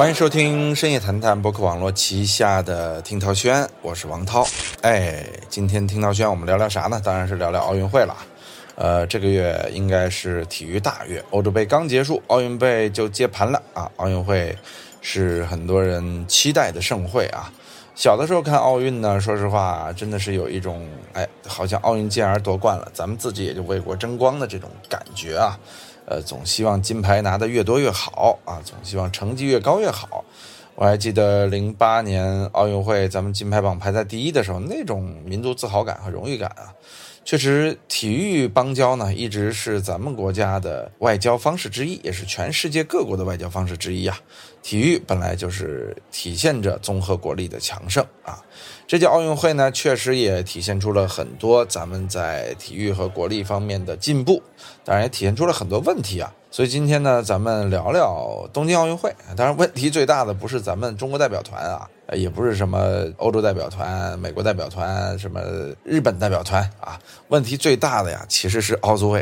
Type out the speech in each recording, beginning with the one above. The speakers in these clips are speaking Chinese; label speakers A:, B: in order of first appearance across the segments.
A: 欢迎收听深夜谈谈博客网络旗下的听涛轩，我是王涛。哎，今天听涛轩我们聊聊啥呢？当然是聊聊奥运会了。呃，这个月应该是体育大月，欧洲杯刚结束，奥运杯就接盘了啊！奥运会是很多人期待的盛会啊。小的时候看奥运呢，说实话，真的是有一种哎，好像奥运健儿夺冠了，咱们自己也就为国争光的这种感觉啊。呃，总希望金牌拿得越多越好啊，总希望成绩越高越好。我还记得零八年奥运会，咱们金牌榜排在第一的时候，那种民族自豪感和荣誉感啊，确实，体育邦交呢，一直是咱们国家的外交方式之一，也是全世界各国的外交方式之一啊。体育本来就是体现着综合国力的强盛啊。这届奥运会呢，确实也体现出了很多咱们在体育和国力方面的进步，当然也体现出了很多问题啊。所以今天呢，咱们聊聊东京奥运会。当然，问题最大的不是咱们中国代表团啊，也不是什么欧洲代表团、美国代表团、什么日本代表团啊。问题最大的呀，其实是奥组委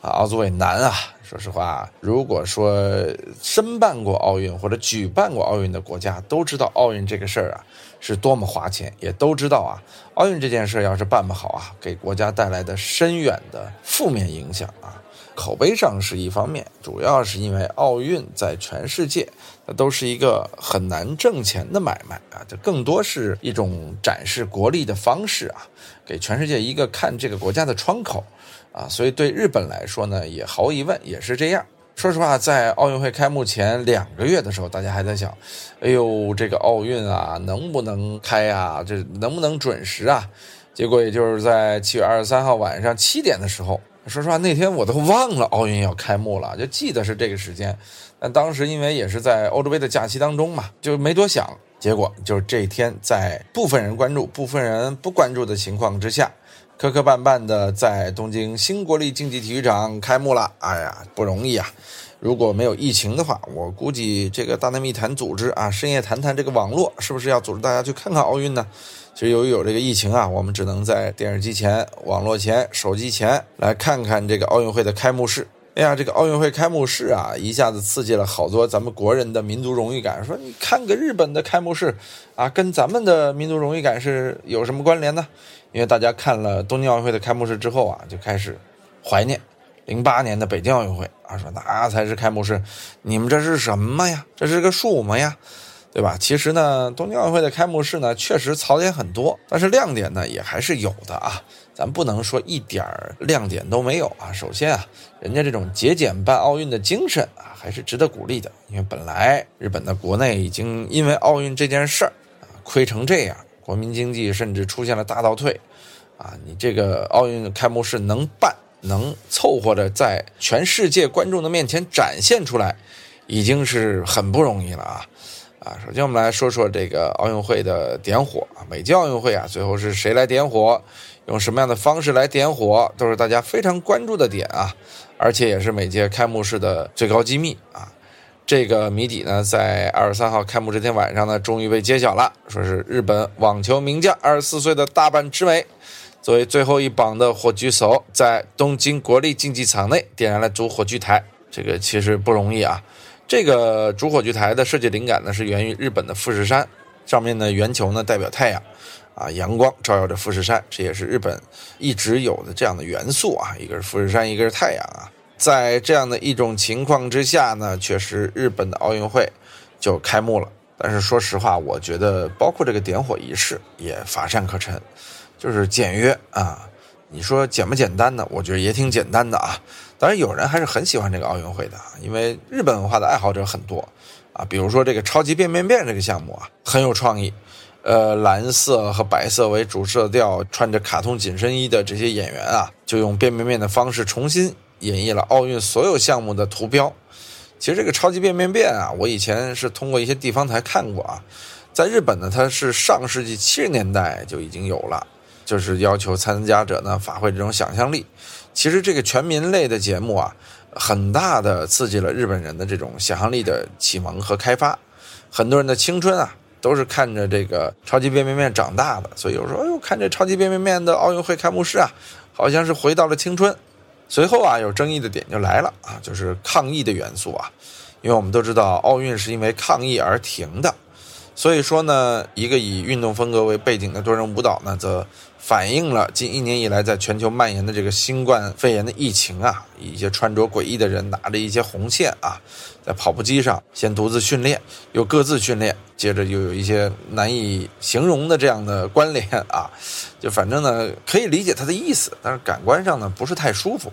A: 啊，奥组委难啊。说实话，如果说申办过奥运或者举办过奥运的国家都知道奥运这个事儿啊是多么花钱，也都知道啊，奥运这件事要是办不好啊，给国家带来的深远的负面影响啊，口碑上是一方面，主要是因为奥运在全世界那都是一个很难挣钱的买卖啊，这更多是一种展示国力的方式啊，给全世界一个看这个国家的窗口。啊，所以对日本来说呢，也毫无疑问也是这样。说实话，在奥运会开幕前两个月的时候，大家还在想，哎呦，这个奥运啊，能不能开啊？这能不能准时啊？结果也就是在七月二十三号晚上七点的时候，说实话，那天我都忘了奥运要开幕了，就记得是这个时间。但当时因为也是在欧洲杯的假期当中嘛，就没多想。结果就是这一天，在部分人关注、部分人不关注的情况之下。磕磕绊绊的在东京新国立竞技体育场开幕了，哎呀，不容易啊！如果没有疫情的话，我估计这个大内密谈组织啊，深夜谈谈这个网络是不是要组织大家去看看奥运呢？其实由于有这个疫情啊，我们只能在电视机前、网络前、手机前来看看这个奥运会的开幕式。哎呀，这个奥运会开幕式啊，一下子刺激了好多咱们国人的民族荣誉感。说你看个日本的开幕式啊，跟咱们的民族荣誉感是有什么关联呢？因为大家看了东京奥运会的开幕式之后啊，就开始怀念零八年的北京奥运会啊，说那才是开幕式，你们这是什么呀？这是个什么呀？对吧？其实呢，东京奥运会的开幕式呢，确实槽点很多，但是亮点呢也还是有的啊。咱不能说一点儿亮点都没有啊。首先啊，人家这种节俭办奥运的精神啊，还是值得鼓励的。因为本来日本的国内已经因为奥运这件事儿啊亏成这样，国民经济甚至出现了大倒退，啊，你这个奥运开幕式能办，能凑合着在全世界观众的面前展现出来，已经是很不容易了啊。啊，首先我们来说说这个奥运会的点火啊，每届奥运会啊，最后是谁来点火，用什么样的方式来点火，都是大家非常关注的点啊，而且也是每届开幕式的最高机密啊。这个谜底呢，在二十三号开幕这天晚上呢，终于被揭晓了，说是日本网球名将二十四岁的大阪直美，作为最后一棒的火炬手，在东京国立竞技场内点燃了主火炬台，这个其实不容易啊。这个主火炬台的设计灵感呢，是源于日本的富士山，上面的圆球呢代表太阳，啊，阳光照耀着富士山，这也是日本一直有的这样的元素啊，一个是富士山，一个是太阳啊，在这样的一种情况之下呢，确实日本的奥运会就开幕了。但是说实话，我觉得包括这个点火仪式也乏善可陈，就是简约啊。你说简不简单呢？我觉得也挺简单的啊。当然，有人还是很喜欢这个奥运会的，因为日本文化的爱好者很多啊。比如说这个超级变变变这个项目啊，很有创意。呃，蓝色和白色为主色调，穿着卡通紧身衣的这些演员啊，就用变变变的方式重新演绎了奥运所有项目的图标。其实这个超级变变变啊，我以前是通过一些地方台看过啊。在日本呢，它是上世纪七十年代就已经有了。就是要求参加者呢发挥这种想象力。其实这个全民类的节目啊，很大的刺激了日本人的这种想象力的启蒙和开发。很多人的青春啊，都是看着这个超级变变变长大的。所以有时候，哎呦，看这超级变变变的奥运会开幕式啊，好像是回到了青春。随后啊，有争议的点就来了啊，就是抗议的元素啊。因为我们都知道奥运是因为抗议而停的，所以说呢，一个以运动风格为背景的多人舞蹈呢，则反映了近一年以来在全球蔓延的这个新冠肺炎的疫情啊，一些穿着诡异的人拿着一些红线啊，在跑步机上先独自训练，又各自训练，接着又有一些难以形容的这样的关联啊，就反正呢可以理解他的意思，但是感官上呢不是太舒服，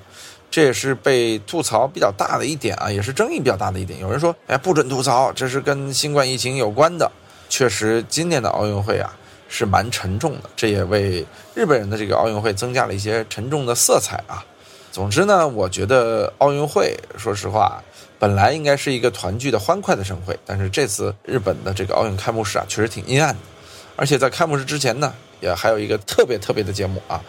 A: 这也是被吐槽比较大的一点啊，也是争议比较大的一点。有人说，哎，不准吐槽，这是跟新冠疫情有关的。确实，今年的奥运会啊。是蛮沉重的，这也为日本人的这个奥运会增加了一些沉重的色彩啊。总之呢，我觉得奥运会，说实话，本来应该是一个团聚的欢快的盛会，但是这次日本的这个奥运开幕式啊，确实挺阴暗的。而且在开幕式之前呢，也还有一个特别特别的节目啊，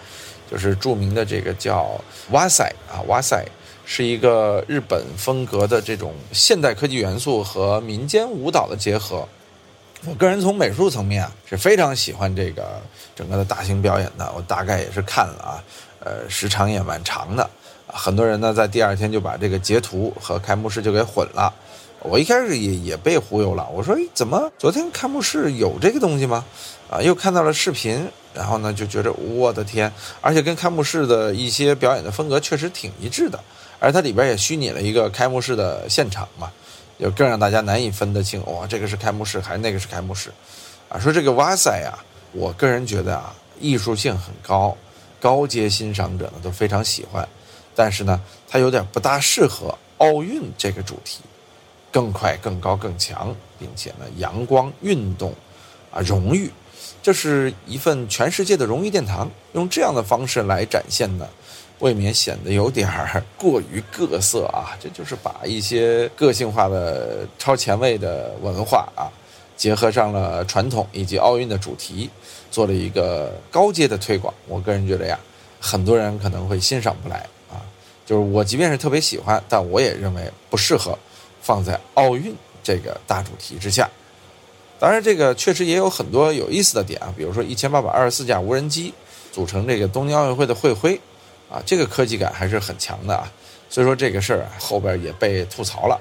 A: 就是著名的这个叫哇塞啊，哇塞，是一个日本风格的这种现代科技元素和民间舞蹈的结合。我个人从美术层面啊是非常喜欢这个整个的大型表演的，我大概也是看了啊，呃，时长也蛮长的，很多人呢在第二天就把这个截图和开幕式就给混了，我一开始也也被忽悠了，我说怎么昨天开幕式有这个东西吗？啊，又看到了视频，然后呢就觉得我的天，而且跟开幕式的一些表演的风格确实挺一致的，而它里边也虚拟了一个开幕式的现场嘛。就更让大家难以分得清，哇，这个是开幕式还是那个是开幕式？啊，说这个哇塞呀，我个人觉得啊，艺术性很高，高阶欣赏者呢都非常喜欢，但是呢，它有点不大适合奥运这个主题，更快、更高、更强，并且呢，阳光、运动，啊，荣誉，这是一份全世界的荣誉殿堂，用这样的方式来展现呢。未免显得有点儿过于各色啊！这就是把一些个性化的、超前卫的文化啊，结合上了传统以及奥运的主题，做了一个高阶的推广。我个人觉得呀，很多人可能会欣赏不来啊。就是我即便是特别喜欢，但我也认为不适合放在奥运这个大主题之下。当然，这个确实也有很多有意思的点啊，比如说一千八百二十四架无人机组成这个东京奥运会的会徽。啊，这个科技感还是很强的啊，所以说这个事儿，后边也被吐槽了。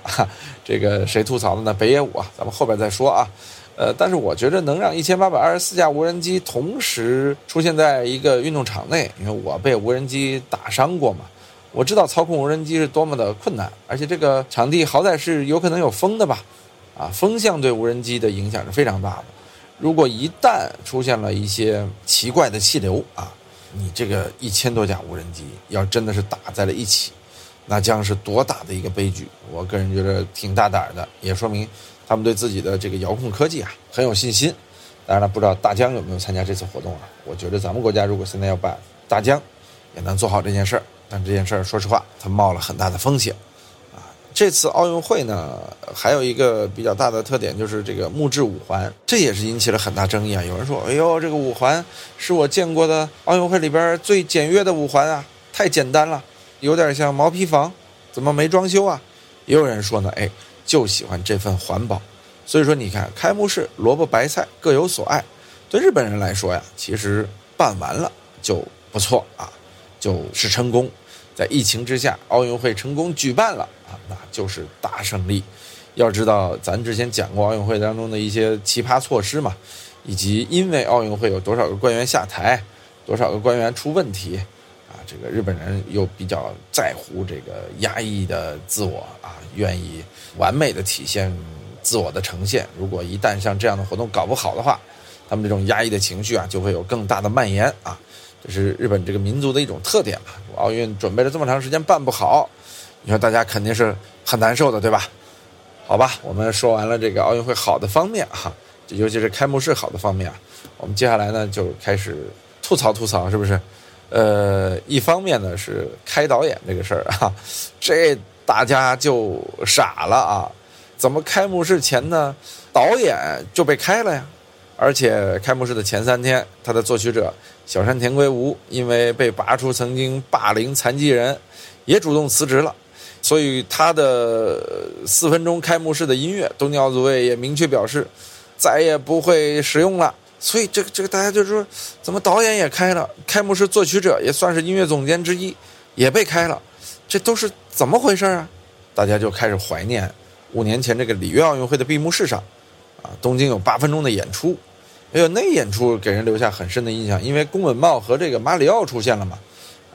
A: 这个谁吐槽的呢？北野武，咱们后边再说啊。呃，但是我觉得能让一千八百二十四架无人机同时出现在一个运动场内，因为我被无人机打伤过嘛，我知道操控无人机是多么的困难，而且这个场地好歹是有可能有风的吧？啊，风向对无人机的影响是非常大的。如果一旦出现了一些奇怪的气流啊。你这个一千多架无人机要真的是打在了一起，那将是多大的一个悲剧！我个人觉得挺大胆的，也说明他们对自己的这个遥控科技啊很有信心。当然了，不知道大疆有没有参加这次活动啊？我觉得咱们国家如果现在要办，大疆也能做好这件事儿。但这件事儿，说实话，它冒了很大的风险。这次奥运会呢，还有一个比较大的特点就是这个木质五环，这也是引起了很大争议啊。有人说：“哎呦，这个五环是我见过的奥运会里边最简约的五环啊，太简单了，有点像毛坯房，怎么没装修啊？”也有人说呢：“哎，就喜欢这份环保。”所以说，你看开幕式萝卜白菜各有所爱，对日本人来说呀，其实办完了就不错啊，就是成功。在疫情之下，奥运会成功举办了啊，那就是大胜利。要知道，咱之前讲过奥运会当中的一些奇葩措施嘛，以及因为奥运会有多少个官员下台，多少个官员出问题，啊，这个日本人又比较在乎这个压抑的自我啊，愿意完美的体现自我的呈现。如果一旦像这样的活动搞不好的话，他们这种压抑的情绪啊，就会有更大的蔓延啊。这是日本这个民族的一种特点嘛？奥运准备了这么长时间办不好，你说大家肯定是很难受的，对吧？好吧，我们说完了这个奥运会好的方面哈，尤其是开幕式好的方面啊，我们接下来呢就开始吐槽吐槽，是不是？呃，一方面呢是开导演这个事儿啊，这大家就傻了啊，怎么开幕式前呢导演就被开了呀？而且开幕式的前三天，他的作曲者小山田圭吾因为被拔出曾经霸凌残疾人，也主动辞职了。所以他的四分钟开幕式的音乐，东京奥组委也明确表示再也不会使用了。所以这个这个大家就说，怎么导演也开了，开幕式作曲者也算是音乐总监之一，也被开了，这都是怎么回事啊？大家就开始怀念五年前这个里约奥运会的闭幕式上，啊，东京有八分钟的演出，哎呦，那演出给人留下很深的印象，因为宫本茂和这个马里奥出现了嘛。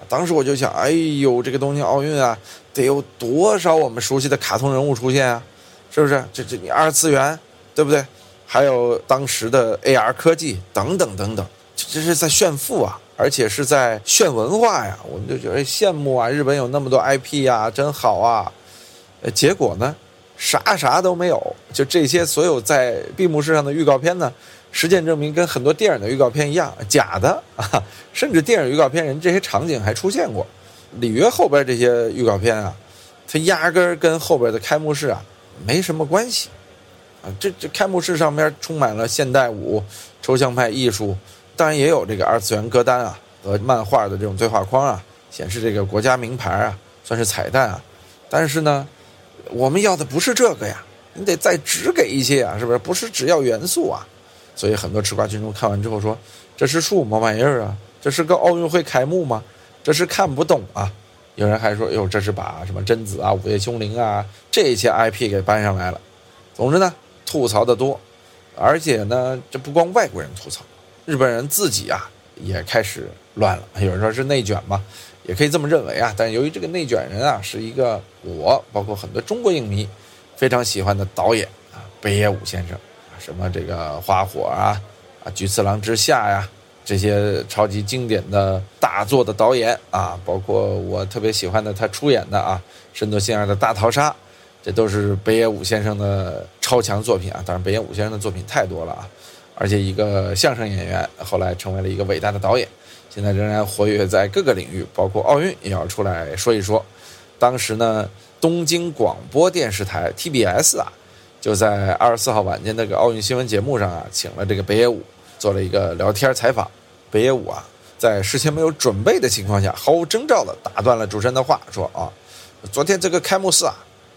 A: 当时我就想，哎呦，这个东京奥运啊，得有多少我们熟悉的卡通人物出现啊？是不是？这这你二次元，对不对？还有当时的 AR 科技等等等等，这这是在炫富啊，而且是在炫文化呀。我们就觉得羡慕啊，日本有那么多 IP 呀，真好啊。呃，结果呢，啥啥都没有。就这些所有在闭幕式上的预告片呢？实践证明，跟很多电影的预告片一样，假的啊！甚至电影预告片人这些场景还出现过。里约后边这些预告片啊，它压根儿跟后边的开幕式啊没什么关系啊。这这开幕式上面充满了现代舞、抽象派艺术，当然也有这个二次元歌单啊和漫画的这种对话框啊，显示这个国家名牌啊，算是彩蛋啊。但是呢，我们要的不是这个呀，你得再只给一些啊，是不是？不是只要元素啊。所以很多吃瓜群众看完之后说：“这是树么玩意儿啊？这是个奥运会开幕吗？这是看不懂啊！”有人还说：“哟，这是把什么贞子啊、午夜凶铃啊这些 IP 给搬上来了。”总之呢，吐槽的多，而且呢，这不光外国人吐槽，日本人自己啊也开始乱了。有人说是内卷嘛，也可以这么认为啊。但由于这个内卷人啊是一个我，包括很多中国影迷非常喜欢的导演啊，北野武先生。什么这个花火啊，啊菊次郎之下呀，这些超级经典的大作的导演啊，包括我特别喜欢的他出演的啊，深泽信二的大逃杀，这都是北野武先生的超强作品啊。当然，北野武先生的作品太多了啊，而且一个相声演员后来成为了一个伟大的导演，现在仍然活跃在各个领域，包括奥运也要出来说一说。当时呢，东京广播电视台 TBS 啊。就在二十四号晚间那个奥运新闻节目上啊，请了这个北野武做了一个聊天采访。北野武啊，在事先没有准备的情况下，毫无征兆的打断了主持人的话，说啊，昨天这个开幕式啊，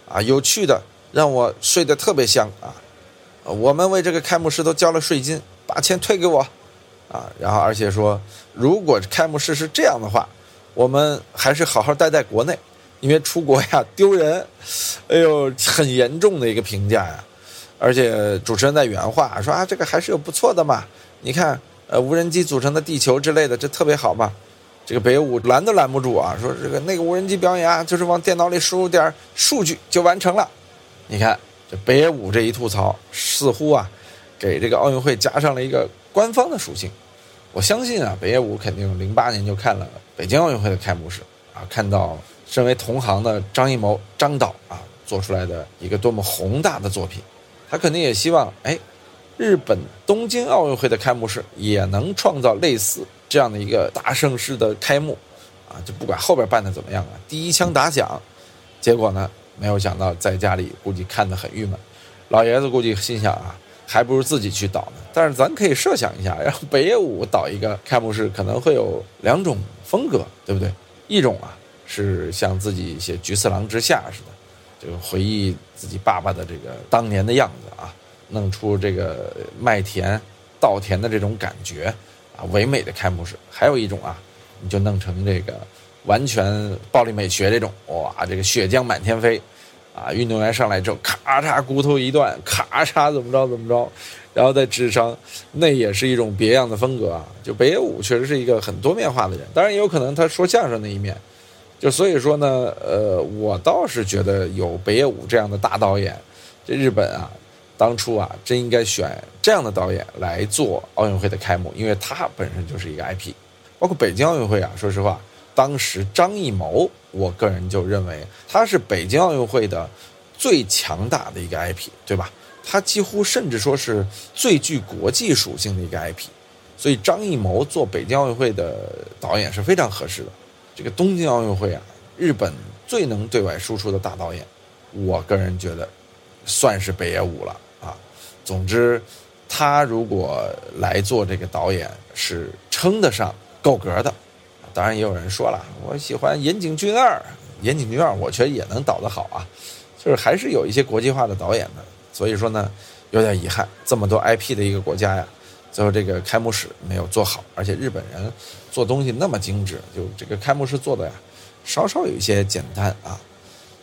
A: 啊有趣的，让我睡得特别香啊。我们为这个开幕式都交了税金，把钱退给我啊。然后而且说，如果开幕式是这样的话，我们还是好好待在国内。因为出国呀丢人，哎呦，很严重的一个评价呀。而且主持人在原话说啊，这个还是有不错的嘛。你看，呃，无人机组成的地球之类的，这特别好嘛。这个北野武拦都拦不住啊，说这个那个无人机表演啊，就是往电脑里输入点数据就完成了。你看这北野武这一吐槽，似乎啊，给这个奥运会加上了一个官方的属性。我相信啊，北野武肯定零八年就看了北京奥运会的开幕式啊，看到。身为同行的张艺谋张导啊，做出来的一个多么宏大的作品，他肯定也希望，哎，日本东京奥运会的开幕式也能创造类似这样的一个大盛世的开幕，啊，就不管后边办的怎么样啊，第一枪打响。结果呢，没有想到在家里估计看得很郁闷，老爷子估计心想啊，还不如自己去导呢。但是咱可以设想一下，让北野武导一个开幕式，可能会有两种风格，对不对？一种啊。是像自己写《菊次郎之下》似的，就回忆自己爸爸的这个当年的样子啊，弄出这个麦田、稻田的这种感觉啊，唯美的开幕式。还有一种啊，你就弄成这个完全暴力美学这种，哇，这个血浆满天飞啊，运动员上来之后，咔嚓骨头一断，咔嚓怎么着怎么着，然后再智商，那也是一种别样的风格啊。就北野武确实是一个很多面化的人，当然也有可能他说相声那一面。就所以说呢，呃，我倒是觉得有北野武这样的大导演，这日本啊，当初啊，真应该选这样的导演来做奥运会的开幕，因为他本身就是一个 IP。包括北京奥运会啊，说实话，当时张艺谋，我个人就认为他是北京奥运会的最强大的一个 IP，对吧？他几乎甚至说是最具国际属性的一个 IP，所以张艺谋做北京奥运会的导演是非常合适的。这个东京奥运会啊，日本最能对外输出的大导演，我个人觉得，算是北野武了啊。总之，他如果来做这个导演，是称得上够格的。当然，也有人说了，我喜欢岩井俊二，岩井俊二，我觉得也能导得好啊。就是还是有一些国际化的导演的，所以说呢，有点遗憾，这么多 IP 的一个国家呀。最后这个开幕式没有做好，而且日本人做东西那么精致，就这个开幕式做的呀，稍稍有一些简单啊。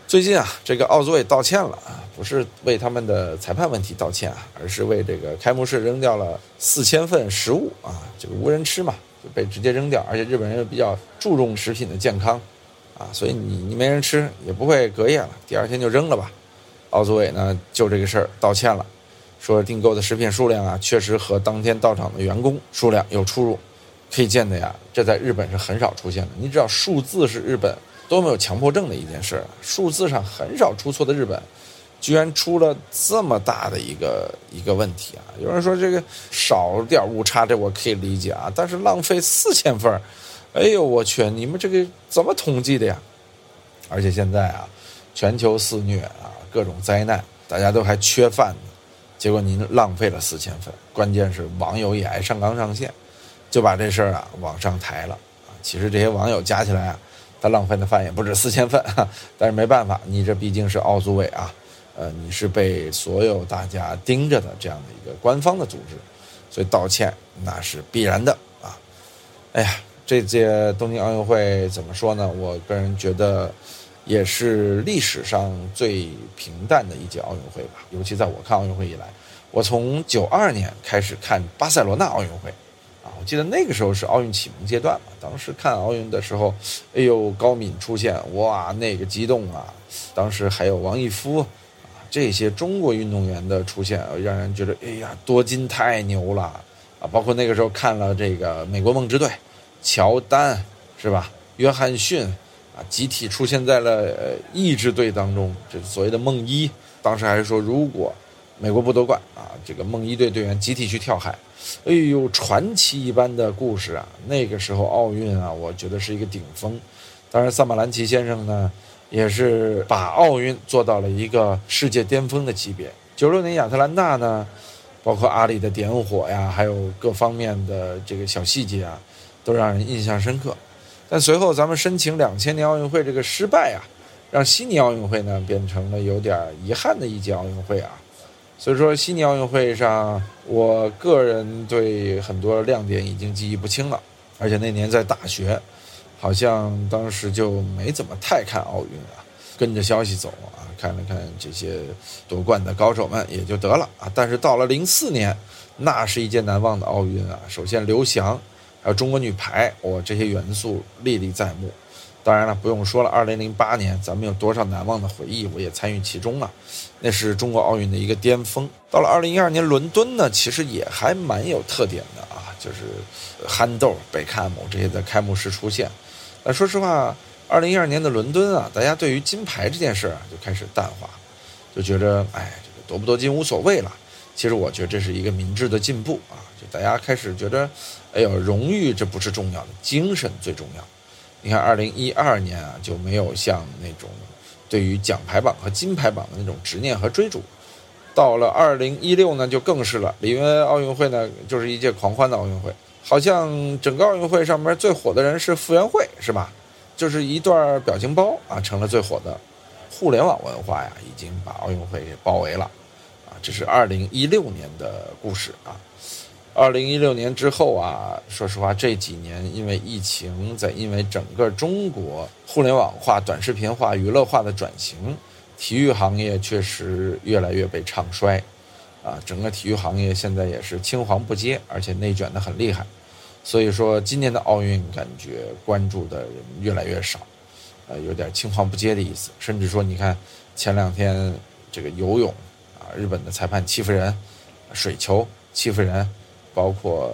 A: 最近啊，这个奥组委道歉了啊，不是为他们的裁判问题道歉啊，而是为这个开幕式扔掉了四千份食物啊，这个无人吃嘛，就被直接扔掉。而且日本人又比较注重食品的健康啊，所以你你没人吃也不会隔夜了，第二天就扔了吧。奥组委呢就这个事儿道歉了，说订购的食品数量啊，确实和当天到场的员工数量有出入。可以见的呀，这在日本是很少出现的。你知道数字是日本多么有强迫症的一件事儿，数字上很少出错的日本，居然出了这么大的一个一个问题啊！有人说这个少点误差，这我可以理解啊，但是浪费四千份哎呦我去，你们这个怎么统计的呀？而且现在啊，全球肆虐啊，各种灾难，大家都还缺饭呢，结果您浪费了四千份，关键是网友也爱上纲上线。就把这事儿啊往上抬了啊！其实这些网友加起来啊，他浪费的饭也不止四千份，但是没办法，你这毕竟是奥组委啊，呃，你是被所有大家盯着的这样的一个官方的组织，所以道歉那是必然的啊！哎呀，这届东京奥运会怎么说呢？我个人觉得也是历史上最平淡的一届奥运会吧，尤其在我看奥运会以来，我从九二年开始看巴塞罗那奥运会。啊我记得那个时候是奥运启蒙阶段嘛，当时看奥运的时候，哎呦，高敏出现，哇，那个激动啊！当时还有王义夫，啊，这些中国运动员的出现，让人觉得，哎呀，多金太牛了啊！包括那个时候看了这个美国梦之队，乔丹是吧？约翰逊啊，集体出现在了呃意志队当中，这所谓的梦一，当时还是说，如果美国不夺冠啊，这个梦一队队员集体去跳海。哎呦，传奇一般的故事啊！那个时候奥运啊，我觉得是一个顶峰。当然，萨马兰奇先生呢，也是把奥运做到了一个世界巅峰的级别。九六年亚特兰大呢，包括阿里的点火呀，还有各方面的这个小细节啊，都让人印象深刻。但随后咱们申请两千年奥运会这个失败啊，让悉尼奥运会呢变成了有点遗憾的一届奥运会啊。所以说，悉尼奥运会上，我个人对很多亮点已经记忆不清了。而且那年在大学，好像当时就没怎么太看奥运啊，跟着消息走啊，看了看这些夺冠的高手们也就得了啊。但是到了零四年，那是一届难忘的奥运啊。首先，刘翔，还有中国女排，我，这些元素历历在目。当然了，不用说了，二零零八年咱们有多少难忘的回忆，我也参与其中了，那是中国奥运的一个巅峰。到了二零一二年伦敦呢，其实也还蛮有特点的啊，就是憨豆、贝克汉姆这些在开幕式出现。那说实话，二零一二年的伦敦啊，大家对于金牌这件事啊就开始淡化，就觉得哎，这个夺不夺金无所谓了。其实我觉得这是一个明智的进步啊，就大家开始觉得，哎呦，荣誉这不是重要的，精神最重要。你看，二零一二年啊，就没有像那种对于奖牌榜和金牌榜的那种执念和追逐。到了二零一六呢，就更是了。里约奥运会呢，就是一届狂欢的奥运会，好像整个奥运会上面最火的人是傅园慧，是吧？就是一段表情包啊，成了最火的。互联网文化呀，已经把奥运会给包围了。啊，这是二零一六年的故事啊。二零一六年之后啊，说实话，这几年因为疫情，在因为整个中国互联网化、短视频化、娱乐化的转型，体育行业确实越来越被唱衰，啊，整个体育行业现在也是青黄不接，而且内卷的很厉害，所以说今年的奥运感觉关注的人越来越少，呃，有点青黄不接的意思，甚至说你看前两天这个游泳啊，日本的裁判欺负人，水球欺负人。包括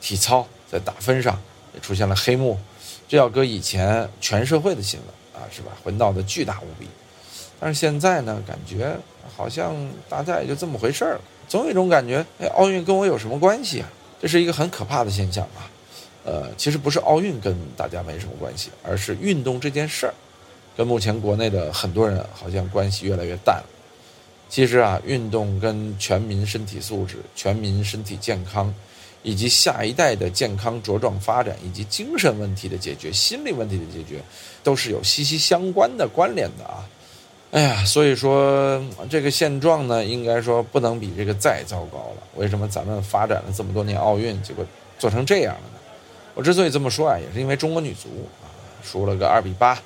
A: 体操在打分上也出现了黑幕，这要搁以前全社会的新闻啊，是吧？会闹得巨大无比。但是现在呢，感觉好像大家也就这么回事儿了，总有一种感觉，哎，奥运跟我有什么关系啊？这是一个很可怕的现象啊。呃，其实不是奥运跟大家没什么关系，而是运动这件事儿，跟目前国内的很多人好像关系越来越淡了。其实啊，运动跟全民身体素质、全民身体健康，以及下一代的健康茁壮发展，以及精神问题的解决、心理问题的解决，都是有息息相关的关联的啊！哎呀，所以说这个现状呢，应该说不能比这个再糟糕了。为什么咱们发展了这么多年奥运，结果做成这样了呢？我之所以这么说啊，也是因为中国女足啊，输了个二比八，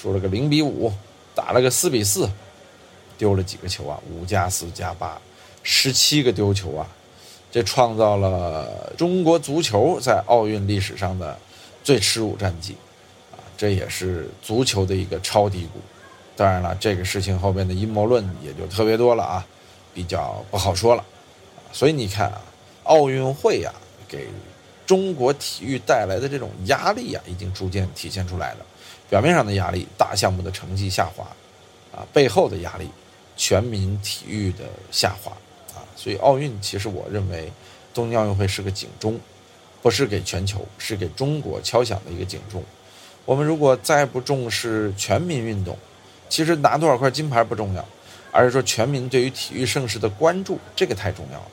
A: 输了个零比五。打了个四比四，丢了几个球啊？五加四加八，十七个丢球啊！这创造了中国足球在奥运历史上的最耻辱战绩啊！这也是足球的一个超低谷。当然了，这个事情后边的阴谋论也就特别多了啊，比较不好说了。所以你看啊，奥运会呀，给中国体育带来的这种压力啊，已经逐渐体现出来了。表面上的压力，大项目的成绩下滑，啊，背后的压力，全民体育的下滑，啊，所以奥运其实我认为，东京奥运会是个警钟，不是给全球，是给中国敲响的一个警钟。我们如果再不重视全民运动，其实拿多少块金牌不重要，而是说全民对于体育盛事的关注，这个太重要了。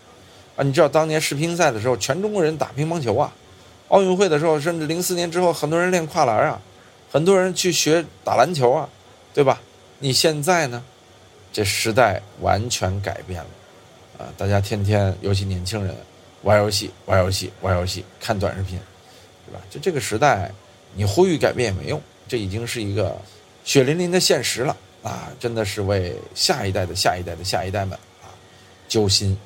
A: 啊，你知道当年世乒赛的时候，全中国人打乒乓球啊；奥运会的时候，甚至零四年之后，很多人练跨栏啊。很多人去学打篮球啊，对吧？你现在呢？这时代完全改变了，啊，大家天天，尤其年轻人，玩游戏，玩游戏，玩游戏，看短视频，对吧？就这个时代，你呼吁改变也没用，这已经是一个血淋淋的现实了啊！真的是为下一代的下一代的下一代们啊揪心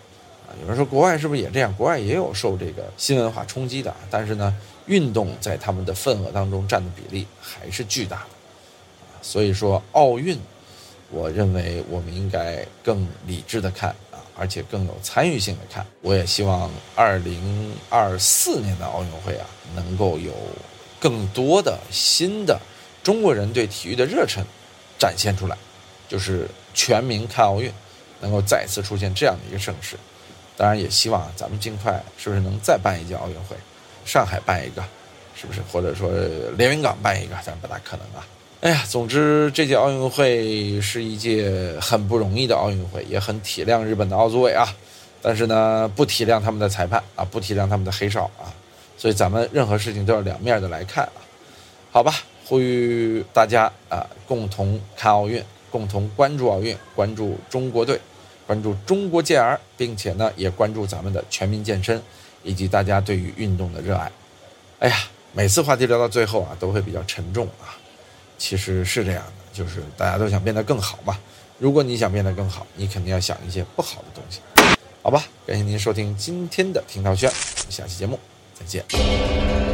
A: 啊！有人说国外是不是也这样？国外也有受这个新文化冲击的，但是呢？运动在他们的份额当中占的比例还是巨大的啊，所以说奥运，我认为我们应该更理智的看啊，而且更有参与性的看。我也希望二零二四年的奥运会啊，能够有更多的新的中国人对体育的热忱展现出来，就是全民看奥运，能够再次出现这样的一个盛世。当然，也希望咱们尽快是不是能再办一届奥运会。上海办一个，是不是？或者说连云港办一个，咱不大可能啊。哎呀，总之这届奥运会是一届很不容易的奥运会，也很体谅日本的奥组委啊。但是呢，不体谅他们的裁判啊，不体谅他们的黑哨啊。所以咱们任何事情都要两面的来看啊。好吧，呼吁大家啊，共同看奥运，共同关注奥运，关注中国队，关注中国健儿，并且呢，也关注咱们的全民健身。以及大家对于运动的热爱，哎呀，每次话题聊到最后啊，都会比较沉重啊。其实是这样的，就是大家都想变得更好嘛。如果你想变得更好，你肯定要想一些不好的东西，好吧？感谢您收听今天的听涛轩，下期节目再见。